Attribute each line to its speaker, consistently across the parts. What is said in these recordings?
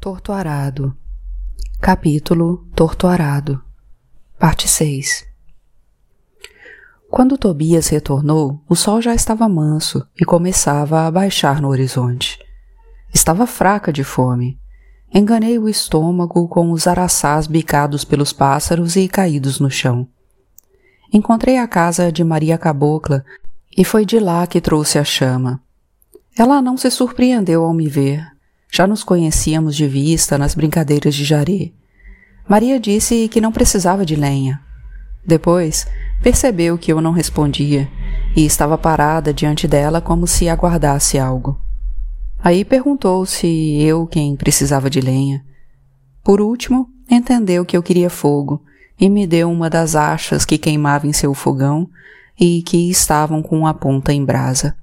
Speaker 1: Torto Arado Capítulo Torto Arado Parte 6 Quando Tobias retornou, o sol já estava manso e começava a baixar no horizonte. Estava fraca de fome. Enganei o estômago com os araçás bicados pelos pássaros e caídos no chão. Encontrei a casa de Maria Cabocla e foi de lá que trouxe a chama. Ela não se surpreendeu ao me ver. Já nos conhecíamos de vista nas brincadeiras de jaré. Maria disse que não precisava de lenha. Depois, percebeu que eu não respondia e estava parada diante dela como se aguardasse algo. Aí perguntou se eu quem precisava de lenha. Por último, entendeu que eu queria fogo e me deu uma das achas que queimava em seu fogão e que estavam com a ponta em brasa.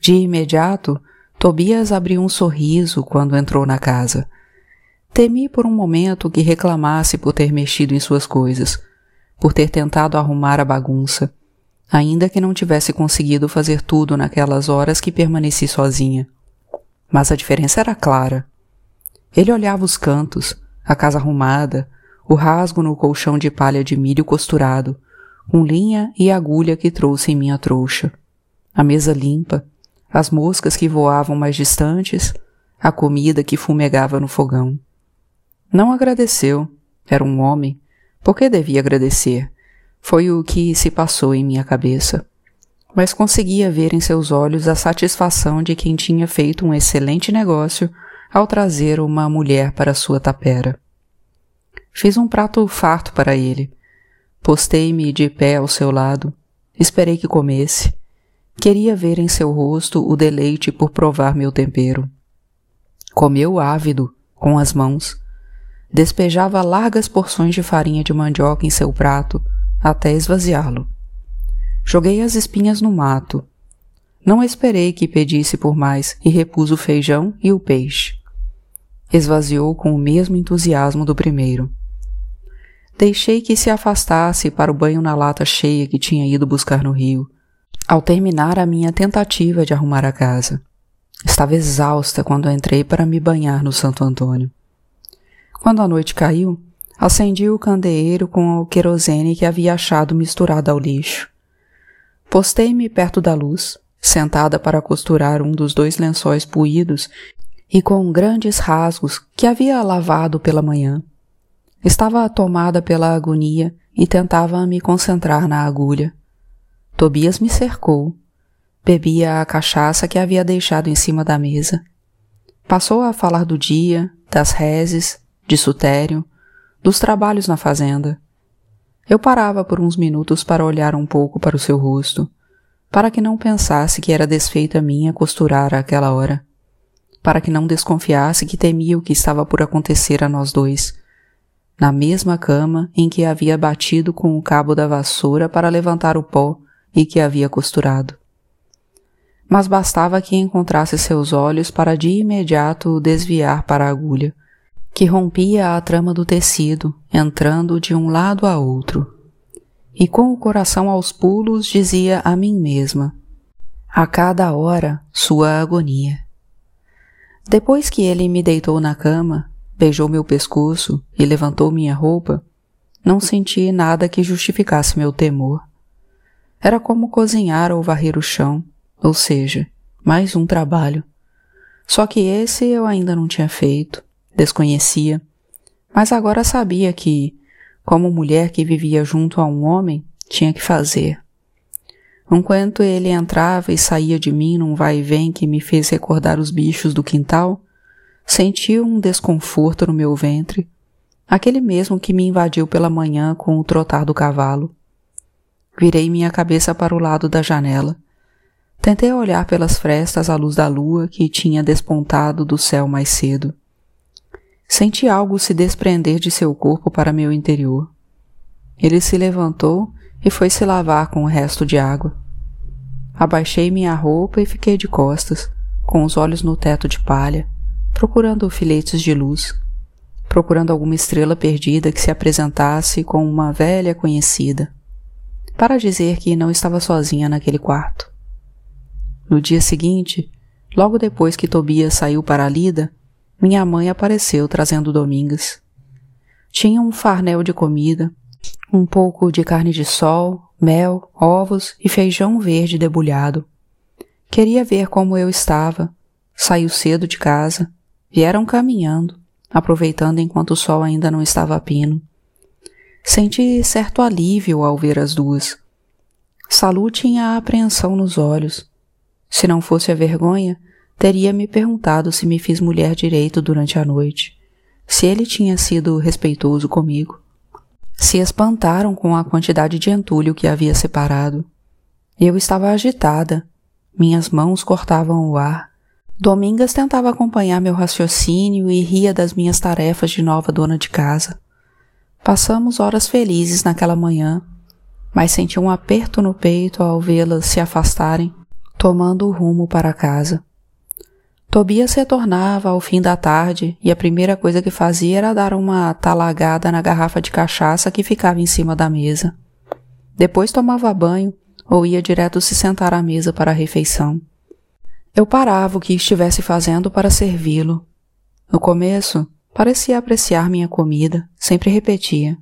Speaker 1: De imediato, Tobias abriu um sorriso quando entrou na casa. Temi por um momento que reclamasse por ter mexido em suas coisas, por ter tentado arrumar a bagunça, ainda que não tivesse conseguido fazer tudo naquelas horas que permaneci sozinha. Mas a diferença era clara. Ele olhava os cantos, a casa arrumada, o rasgo no colchão de palha de milho costurado, com linha e agulha que trouxe em minha trouxa, a mesa limpa, as moscas que voavam mais distantes, a comida que fumegava no fogão. Não agradeceu, era um homem, por que devia agradecer? Foi o que se passou em minha cabeça. Mas conseguia ver em seus olhos a satisfação de quem tinha feito um excelente negócio ao trazer uma mulher para sua tapera. Fiz um prato farto para ele. Postei-me de pé ao seu lado. Esperei que comesse. Queria ver em seu rosto o deleite por provar meu tempero. Comeu ávido, com as mãos. Despejava largas porções de farinha de mandioca em seu prato, até esvaziá-lo. Joguei as espinhas no mato. Não esperei que pedisse por mais e repus o feijão e o peixe. Esvaziou com o mesmo entusiasmo do primeiro. Deixei que se afastasse para o banho na lata cheia que tinha ido buscar no rio, ao terminar a minha tentativa de arrumar a casa. Estava exausta quando entrei para me banhar no Santo Antônio. Quando a noite caiu, acendi o candeeiro com o querosene que havia achado misturado ao lixo. Postei-me perto da luz, sentada para costurar um dos dois lençóis puídos e com grandes rasgos que havia lavado pela manhã. Estava tomada pela agonia e tentava me concentrar na agulha. Tobias me cercou. Bebia a cachaça que havia deixado em cima da mesa. Passou a falar do dia, das reses, de Sutério, dos trabalhos na fazenda. Eu parava por uns minutos para olhar um pouco para o seu rosto, para que não pensasse que era desfeita minha costurar àquela hora, para que não desconfiasse que temia o que estava por acontecer a nós dois na mesma cama em que havia batido com o cabo da vassoura para levantar o pó e que havia costurado. Mas bastava que encontrasse seus olhos para de imediato o desviar para a agulha, que rompia a trama do tecido, entrando de um lado a outro. E com o coração aos pulos dizia a mim mesma: a cada hora sua agonia. Depois que ele me deitou na cama, beijou meu pescoço e levantou minha roupa, não senti nada que justificasse meu temor. Era como cozinhar ou varrer o chão, ou seja, mais um trabalho. Só que esse eu ainda não tinha feito, desconhecia, mas agora sabia que, como mulher que vivia junto a um homem, tinha que fazer. Enquanto ele entrava e saía de mim num vai e vem que me fez recordar os bichos do quintal, Senti um desconforto no meu ventre, aquele mesmo que me invadiu pela manhã com o trotar do cavalo. Virei minha cabeça para o lado da janela. Tentei olhar pelas frestas à luz da lua que tinha despontado do céu mais cedo. Senti algo se desprender de seu corpo para meu interior. Ele se levantou e foi se lavar com o resto de água. Abaixei minha roupa e fiquei de costas, com os olhos no teto de palha procurando filetes de luz, procurando alguma estrela perdida que se apresentasse com uma velha conhecida, para dizer que não estava sozinha naquele quarto. No dia seguinte, logo depois que Tobias saiu para a lida, minha mãe apareceu trazendo Domingas. Tinha um farnel de comida, um pouco de carne de sol, mel, ovos e feijão verde debulhado. Queria ver como eu estava. Saiu cedo de casa. Vieram caminhando, aproveitando enquanto o sol ainda não estava a pino. Senti certo alívio ao ver as duas. Salu tinha a apreensão nos olhos. Se não fosse a vergonha, teria me perguntado se me fiz mulher direito durante a noite, se ele tinha sido respeitoso comigo. Se espantaram com a quantidade de entulho que havia separado. Eu estava agitada. Minhas mãos cortavam o ar. Domingas tentava acompanhar meu raciocínio e ria das minhas tarefas de nova dona de casa. Passamos horas felizes naquela manhã, mas senti um aperto no peito ao vê-las se afastarem, tomando o rumo para casa. Tobias retornava ao fim da tarde e a primeira coisa que fazia era dar uma talagada na garrafa de cachaça que ficava em cima da mesa. Depois tomava banho ou ia direto se sentar à mesa para a refeição. Eu parava o que estivesse fazendo para servi-lo. No começo, parecia apreciar minha comida, sempre repetia.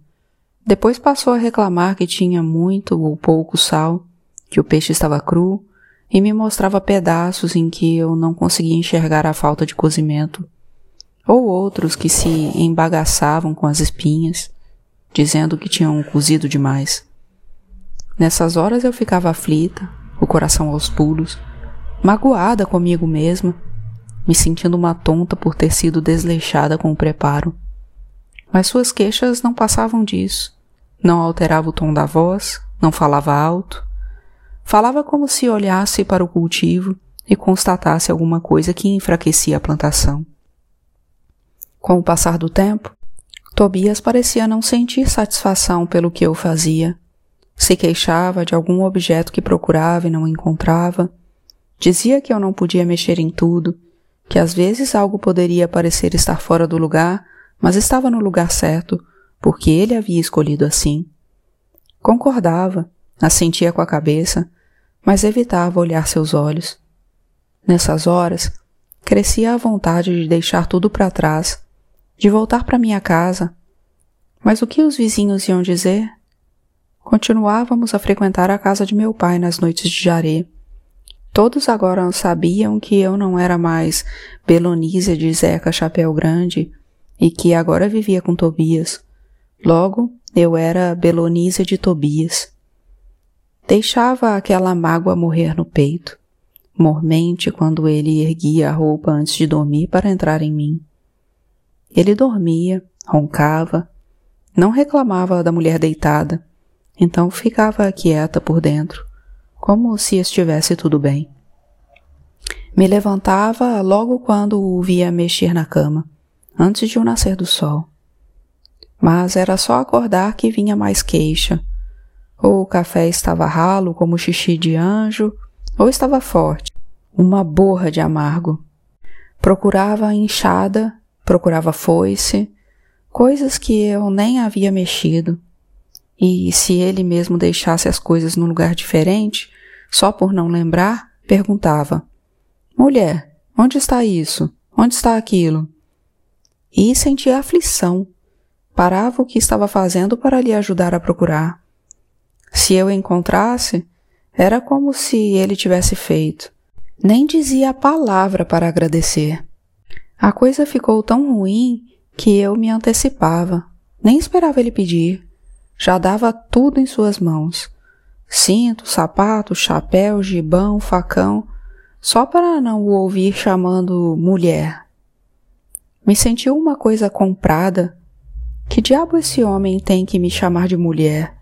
Speaker 1: Depois passou a reclamar que tinha muito ou pouco sal, que o peixe estava cru, e me mostrava pedaços em que eu não conseguia enxergar a falta de cozimento, ou outros que se embagaçavam com as espinhas, dizendo que tinham cozido demais. Nessas horas eu ficava aflita, o coração aos pulos, magoada comigo mesma, me sentindo uma tonta por ter sido desleixada com o preparo. Mas suas queixas não passavam disso. Não alterava o tom da voz, não falava alto, Falava como se olhasse para o cultivo e constatasse alguma coisa que enfraquecia a plantação. Com o passar do tempo, Tobias parecia não sentir satisfação pelo que eu fazia. Se queixava de algum objeto que procurava e não encontrava. Dizia que eu não podia mexer em tudo, que às vezes algo poderia parecer estar fora do lugar, mas estava no lugar certo, porque ele havia escolhido assim. Concordava, assentia com a cabeça, mas evitava olhar seus olhos. Nessas horas, crescia a vontade de deixar tudo para trás, de voltar para minha casa. Mas o que os vizinhos iam dizer? Continuávamos a frequentar a casa de meu pai nas noites de jaré. Todos agora sabiam que eu não era mais Belonísia de Zeca Chapéu Grande e que agora vivia com Tobias. Logo, eu era Belonísia de Tobias. Deixava aquela mágoa morrer no peito, mormente quando ele erguia a roupa antes de dormir para entrar em mim. Ele dormia, roncava, não reclamava da mulher deitada, então ficava quieta por dentro, como se estivesse tudo bem. Me levantava logo quando o via mexer na cama, antes de o nascer do sol. Mas era só acordar que vinha mais queixa, ou o café estava ralo como xixi de anjo, ou estava forte, uma borra de amargo. Procurava enxada, procurava foice, coisas que eu nem havia mexido. E se ele mesmo deixasse as coisas num lugar diferente, só por não lembrar, perguntava: Mulher, onde está isso? Onde está aquilo? E sentia aflição. Parava o que estava fazendo para lhe ajudar a procurar. Se eu encontrasse, era como se ele tivesse feito. Nem dizia a palavra para agradecer. A coisa ficou tão ruim que eu me antecipava. Nem esperava ele pedir. Já dava tudo em suas mãos. Cinto, sapato, chapéu, gibão, facão, só para não o ouvir chamando mulher. Me senti uma coisa comprada. Que diabo esse homem tem que me chamar de mulher?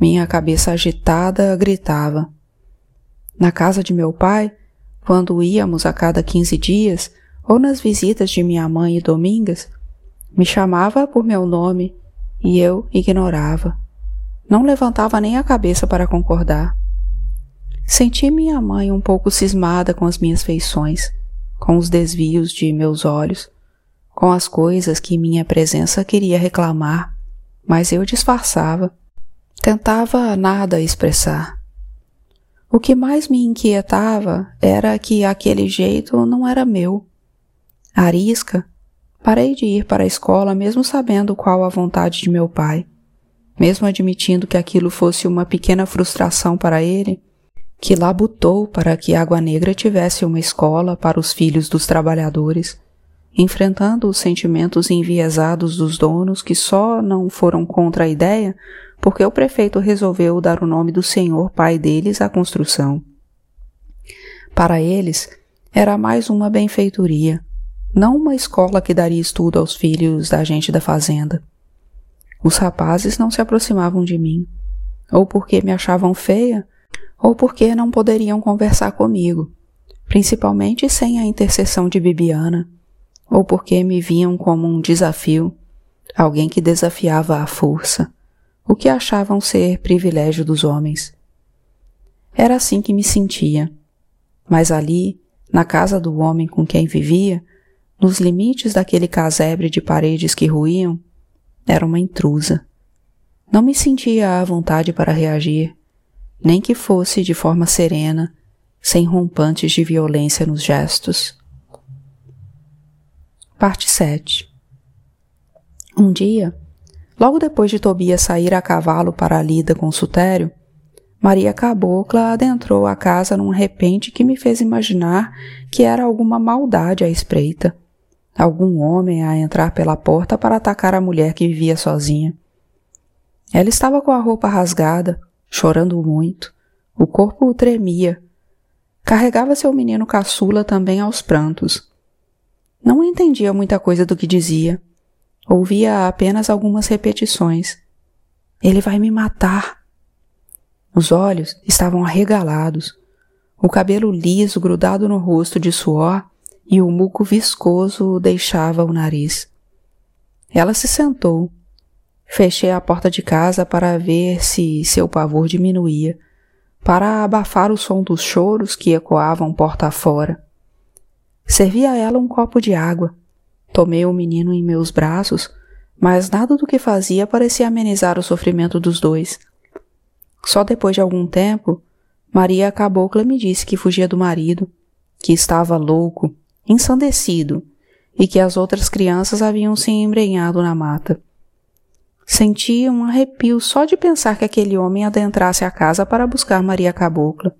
Speaker 1: Minha cabeça agitada gritava. Na casa de meu pai, quando íamos a cada quinze dias, ou nas visitas de minha mãe e Domingas, me chamava por meu nome e eu ignorava. Não levantava nem a cabeça para concordar. Senti minha mãe um pouco cismada com as minhas feições, com os desvios de meus olhos, com as coisas que minha presença queria reclamar, mas eu disfarçava Tentava nada expressar. O que mais me inquietava era que aquele jeito não era meu. Arisca, Parei de ir para a escola mesmo sabendo qual a vontade de meu pai. Mesmo admitindo que aquilo fosse uma pequena frustração para ele, que labutou para que Água Negra tivesse uma escola para os filhos dos trabalhadores, enfrentando os sentimentos enviesados dos donos que só não foram contra a ideia porque o prefeito resolveu dar o nome do senhor pai deles à construção. Para eles, era mais uma benfeitoria, não uma escola que daria estudo aos filhos da gente da fazenda. Os rapazes não se aproximavam de mim, ou porque me achavam feia, ou porque não poderiam conversar comigo, principalmente sem a intercessão de Bibiana, ou porque me viam como um desafio, alguém que desafiava a força, o que achavam ser privilégio dos homens. Era assim que me sentia, mas ali, na casa do homem com quem vivia, nos limites daquele casebre de paredes que ruíam, era uma intrusa. Não me sentia à vontade para reagir, nem que fosse de forma serena, sem rompantes de violência nos gestos. Parte 7 Um dia, logo depois de Tobias sair a cavalo para a lida com Sutério, Maria Cabocla adentrou a casa num repente que me fez imaginar que era alguma maldade à espreita algum homem a entrar pela porta para atacar a mulher que vivia sozinha. Ela estava com a roupa rasgada, chorando muito, o corpo tremia. Carregava seu menino caçula também aos prantos. Não entendia muita coisa do que dizia. Ouvia apenas algumas repetições. Ele vai me matar. Os olhos estavam arregalados, o cabelo liso grudado no rosto de suor e o muco viscoso deixava o nariz. Ela se sentou. Fechei a porta de casa para ver se seu pavor diminuía, para abafar o som dos choros que ecoavam porta afora. Servi a ela um copo de água. Tomei o menino em meus braços, mas nada do que fazia parecia amenizar o sofrimento dos dois. Só depois de algum tempo, Maria Cabocla me disse que fugia do marido, que estava louco, ensandecido, e que as outras crianças haviam se embrenhado na mata. Sentia um arrepio só de pensar que aquele homem adentrasse a casa para buscar Maria Cabocla,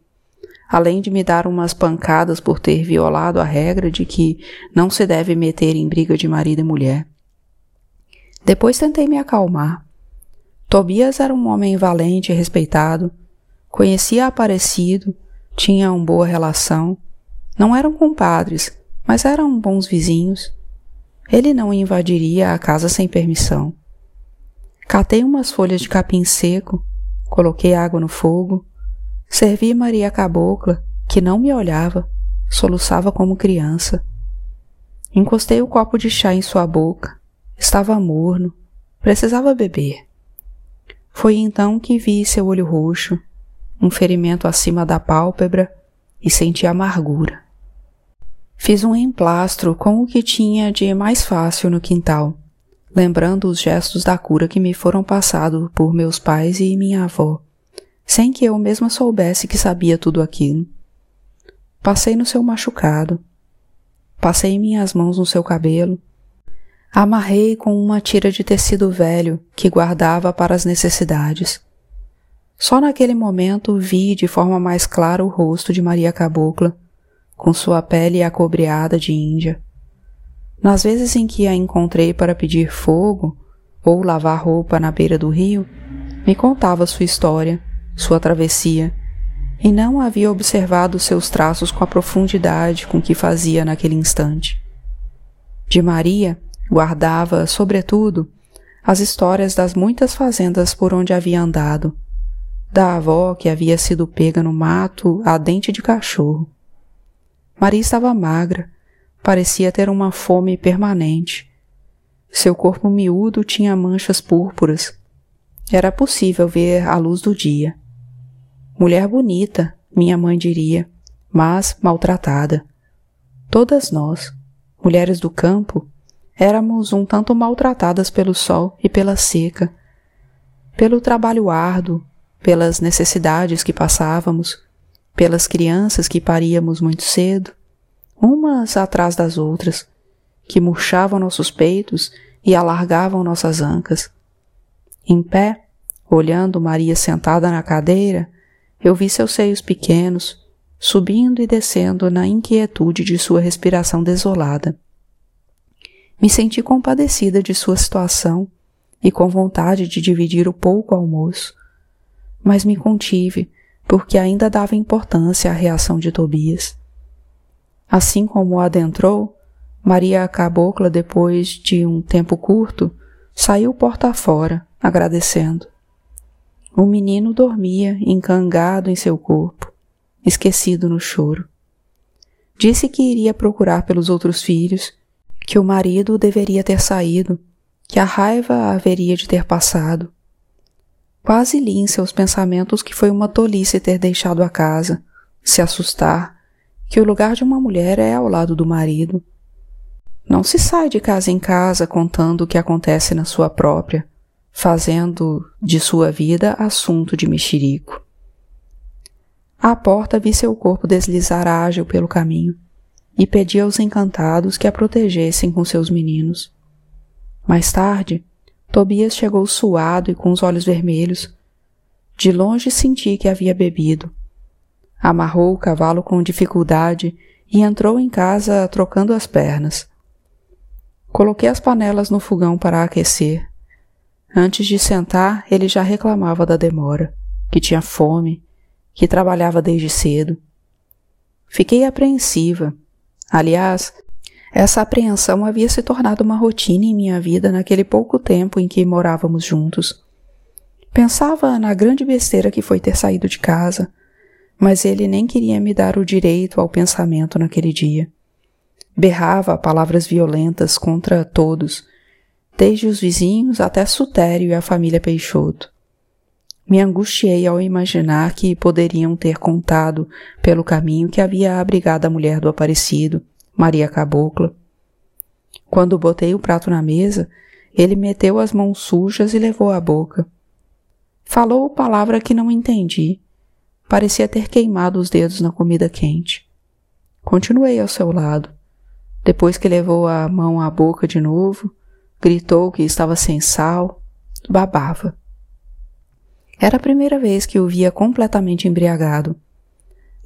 Speaker 1: além de me dar umas pancadas por ter violado a regra de que não se deve meter em briga de marido e mulher. Depois tentei me acalmar. Tobias era um homem valente e respeitado, conhecia Aparecido, tinha uma boa relação, não eram compadres, mas eram bons vizinhos. Ele não invadiria a casa sem permissão. Catei umas folhas de capim seco, coloquei água no fogo, servi Maria Cabocla, que não me olhava, soluçava como criança. Encostei o copo de chá em sua boca. Estava morno, precisava beber. Foi então que vi seu olho roxo, um ferimento acima da pálpebra e senti amargura. Fiz um emplastro com o que tinha de mais fácil no quintal, lembrando os gestos da cura que me foram passados por meus pais e minha avó, sem que eu mesma soubesse que sabia tudo aquilo. Passei no seu machucado, passei minhas mãos no seu cabelo, amarrei com uma tira de tecido velho que guardava para as necessidades. Só naquele momento vi de forma mais clara o rosto de Maria Cabocla com sua pele acobreada de índia. Nas vezes em que a encontrei para pedir fogo ou lavar roupa na beira do rio, me contava sua história, sua travessia, e não havia observado seus traços com a profundidade com que fazia naquele instante. De Maria guardava, sobretudo, as histórias das muitas fazendas por onde havia andado, da avó que havia sido pega no mato a dente de cachorro, Maria estava magra, parecia ter uma fome permanente. Seu corpo miúdo tinha manchas púrpuras. Era possível ver a luz do dia. Mulher bonita, minha mãe diria, mas maltratada. Todas nós, mulheres do campo, éramos um tanto maltratadas pelo sol e pela seca, pelo trabalho árduo, pelas necessidades que passávamos, pelas crianças que paríamos muito cedo, umas atrás das outras, que murchavam nossos peitos e alargavam nossas ancas. Em pé, olhando Maria sentada na cadeira, eu vi seus seios pequenos, subindo e descendo na inquietude de sua respiração desolada. Me senti compadecida de sua situação e com vontade de dividir o pouco almoço, mas me contive, porque ainda dava importância à reação de Tobias. Assim como adentrou, Maria Cabocla, depois de um tempo curto, saiu porta fora, agradecendo. O menino dormia encangado em seu corpo, esquecido no choro. Disse que iria procurar pelos outros filhos, que o marido deveria ter saído, que a raiva haveria de ter passado. Quase li em seus pensamentos que foi uma tolice ter deixado a casa, se assustar, que o lugar de uma mulher é ao lado do marido não se sai de casa em casa contando o que acontece na sua própria, fazendo de sua vida assunto de mexerico. À porta vi seu corpo deslizar ágil pelo caminho e pedi aos encantados que a protegessem com seus meninos. Mais tarde, Tobias chegou suado e com os olhos vermelhos. De longe senti que havia bebido. Amarrou o cavalo com dificuldade e entrou em casa trocando as pernas. Coloquei as panelas no fogão para aquecer. Antes de sentar, ele já reclamava da demora, que tinha fome, que trabalhava desde cedo. Fiquei apreensiva. Aliás, essa apreensão havia se tornado uma rotina em minha vida naquele pouco tempo em que morávamos juntos. Pensava na grande besteira que foi ter saído de casa, mas ele nem queria me dar o direito ao pensamento naquele dia. Berrava palavras violentas contra todos, desde os vizinhos até Sutério e a família Peixoto. Me angustiei ao imaginar que poderiam ter contado pelo caminho que havia abrigado a mulher do Aparecido, Maria Cabocla. Quando botei o prato na mesa, ele meteu as mãos sujas e levou à boca. Falou palavra que não entendi. Parecia ter queimado os dedos na comida quente. Continuei ao seu lado. Depois que levou a mão à boca de novo, gritou que estava sem sal, babava. Era a primeira vez que o via completamente embriagado.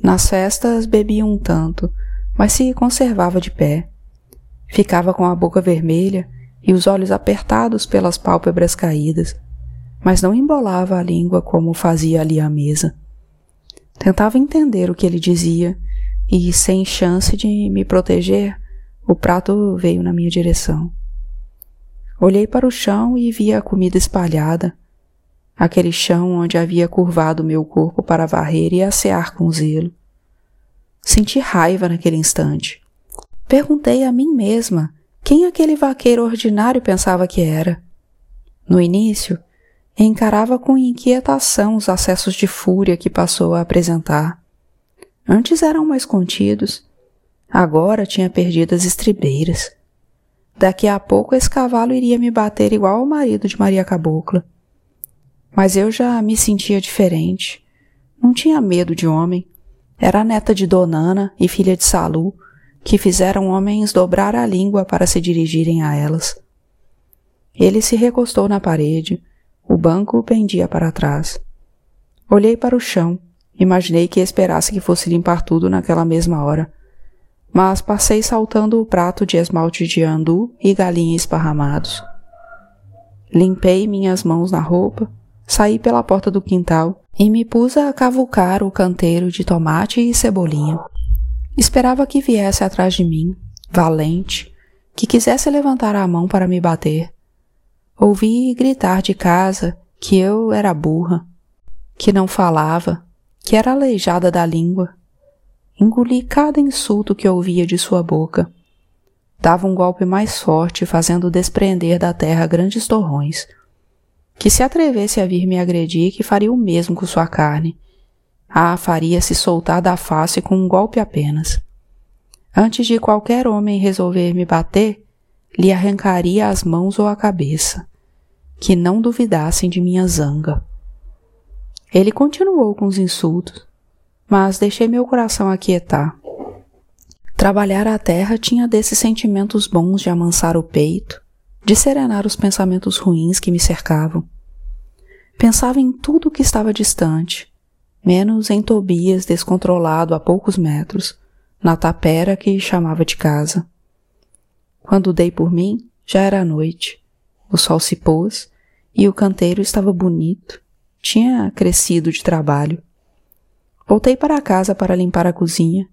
Speaker 1: Nas festas bebia um tanto, mas se conservava de pé. Ficava com a boca vermelha e os olhos apertados pelas pálpebras caídas, mas não embolava a língua como fazia ali à mesa. Tentava entender o que ele dizia e, sem chance de me proteger, o prato veio na minha direção. Olhei para o chão e vi a comida espalhada, aquele chão onde havia curvado meu corpo para varrer e assear com zelo. Senti raiva naquele instante. Perguntei a mim mesma quem aquele vaqueiro ordinário pensava que era. No início, encarava com inquietação os acessos de fúria que passou a apresentar. Antes eram mais contidos, Agora tinha perdido as estribeiras. Daqui a pouco esse cavalo iria me bater igual ao marido de Maria Cabocla. Mas eu já me sentia diferente. Não tinha medo de homem. Era neta de Donana e filha de Salu, que fizeram homens dobrar a língua para se dirigirem a elas. Ele se recostou na parede, o banco pendia para trás. Olhei para o chão, imaginei que esperasse que fosse limpar tudo naquela mesma hora mas passei saltando o prato de esmalte de andu e galinha esparramados. Limpei minhas mãos na roupa, saí pela porta do quintal e me pus a cavucar o canteiro de tomate e cebolinha. Esperava que viesse atrás de mim, valente, que quisesse levantar a mão para me bater. Ouvi gritar de casa que eu era burra, que não falava, que era aleijada da língua, Engoli cada insulto que ouvia de sua boca. Dava um golpe mais forte, fazendo desprender da terra grandes torrões. Que se atrevesse a vir me agredir, que faria o mesmo com sua carne. Ah, faria se soltar da face com um golpe apenas. Antes de qualquer homem resolver me bater, lhe arrancaria as mãos ou a cabeça. Que não duvidassem de minha zanga. Ele continuou com os insultos, mas deixei meu coração aquietar. Trabalhar a terra tinha desses sentimentos bons de amansar o peito, de serenar os pensamentos ruins que me cercavam. Pensava em tudo que estava distante, menos em Tobias descontrolado a poucos metros, na tapera que chamava de casa. Quando dei por mim, já era noite. O sol se pôs e o canteiro estava bonito. Tinha crescido de trabalho. Voltei para casa para limpar a cozinha.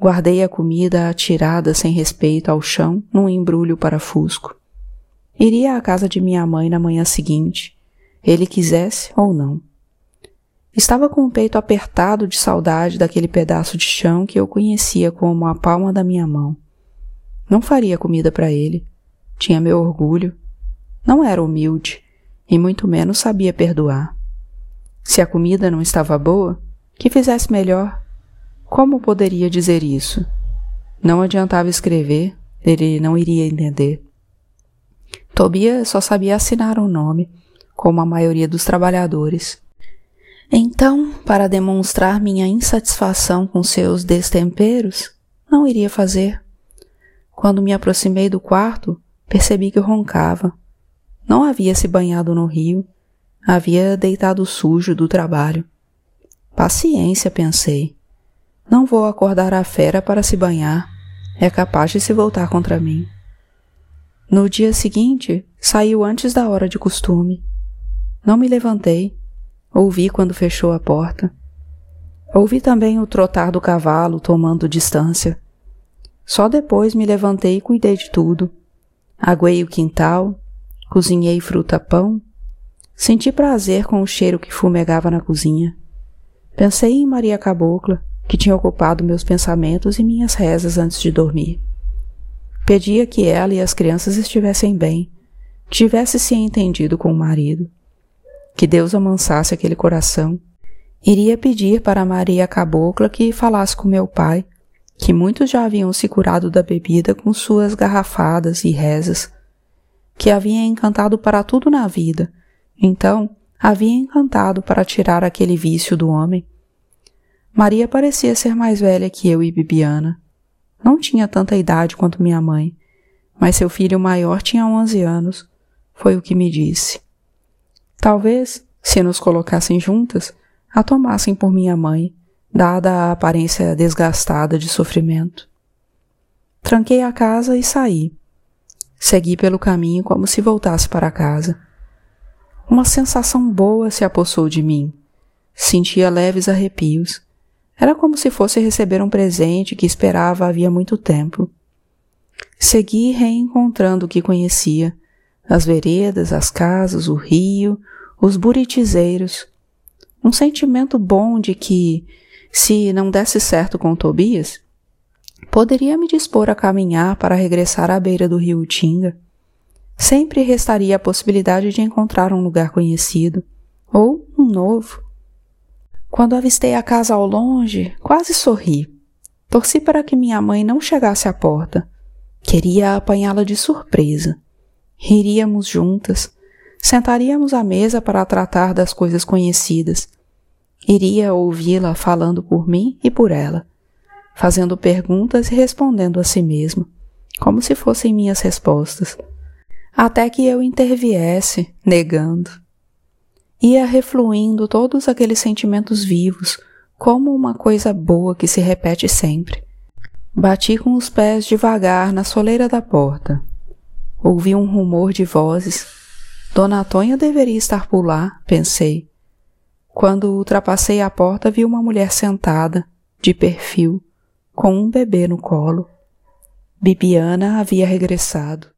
Speaker 1: Guardei a comida atirada sem respeito ao chão num embrulho para fusco. Iria à casa de minha mãe na manhã seguinte, ele quisesse ou não. Estava com o peito apertado de saudade daquele pedaço de chão que eu conhecia como a palma da minha mão. Não faria comida para ele. Tinha meu orgulho. Não era humilde e muito menos sabia perdoar. Se a comida não estava boa, que fizesse melhor. Como poderia dizer isso? Não adiantava escrever, ele não iria entender. Tobias só sabia assinar um nome, como a maioria dos trabalhadores. Então, para demonstrar minha insatisfação com seus destemperos, não iria fazer. Quando me aproximei do quarto, percebi que roncava. Não havia se banhado no rio, havia deitado sujo do trabalho. Paciência, pensei. Não vou acordar a fera para se banhar. É capaz de se voltar contra mim. No dia seguinte, saiu antes da hora de costume. Não me levantei. Ouvi quando fechou a porta. Ouvi também o trotar do cavalo tomando distância. Só depois me levantei e cuidei de tudo. Aguei o quintal, cozinhei fruta-pão, senti prazer com o cheiro que fumegava na cozinha. Pensei em Maria Cabocla, que tinha ocupado meus pensamentos e minhas rezas antes de dormir. Pedia que ela e as crianças estivessem bem, tivesse se entendido com o marido, que Deus amansasse aquele coração. Iria pedir para Maria Cabocla que falasse com meu pai, que muitos já haviam se curado da bebida com suas garrafadas e rezas, que havia encantado para tudo na vida, então havia encantado para tirar aquele vício do homem. Maria parecia ser mais velha que eu e Bibiana. Não tinha tanta idade quanto minha mãe, mas seu filho maior tinha onze anos, foi o que me disse. Talvez, se nos colocassem juntas, a tomassem por minha mãe dada a aparência desgastada de sofrimento. Tranquei a casa e saí. Segui pelo caminho como se voltasse para casa. Uma sensação boa se apossou de mim. Sentia leves arrepios. Era como se fosse receber um presente que esperava havia muito tempo. Segui reencontrando o que conhecia: as veredas, as casas, o rio, os buritizeiros. Um sentimento bom de que, se não desse certo com Tobias, poderia me dispor a caminhar para regressar à beira do rio Tinga. Sempre restaria a possibilidade de encontrar um lugar conhecido, ou um novo. Quando avistei a casa ao longe, quase sorri. Torci para que minha mãe não chegasse à porta. Queria apanhá-la de surpresa. Riríamos juntas. Sentaríamos à mesa para tratar das coisas conhecidas Iria ouvi-la falando por mim e por ela, fazendo perguntas e respondendo a si mesma, como se fossem minhas respostas, até que eu interviesse, negando. Ia refluindo todos aqueles sentimentos vivos, como uma coisa boa que se repete sempre. Bati com os pés devagar na soleira da porta. Ouvi um rumor de vozes. Dona Tonha deveria estar por lá, pensei. Quando ultrapassei a porta, vi uma mulher sentada, de perfil, com um bebê no colo. Bibiana havia regressado.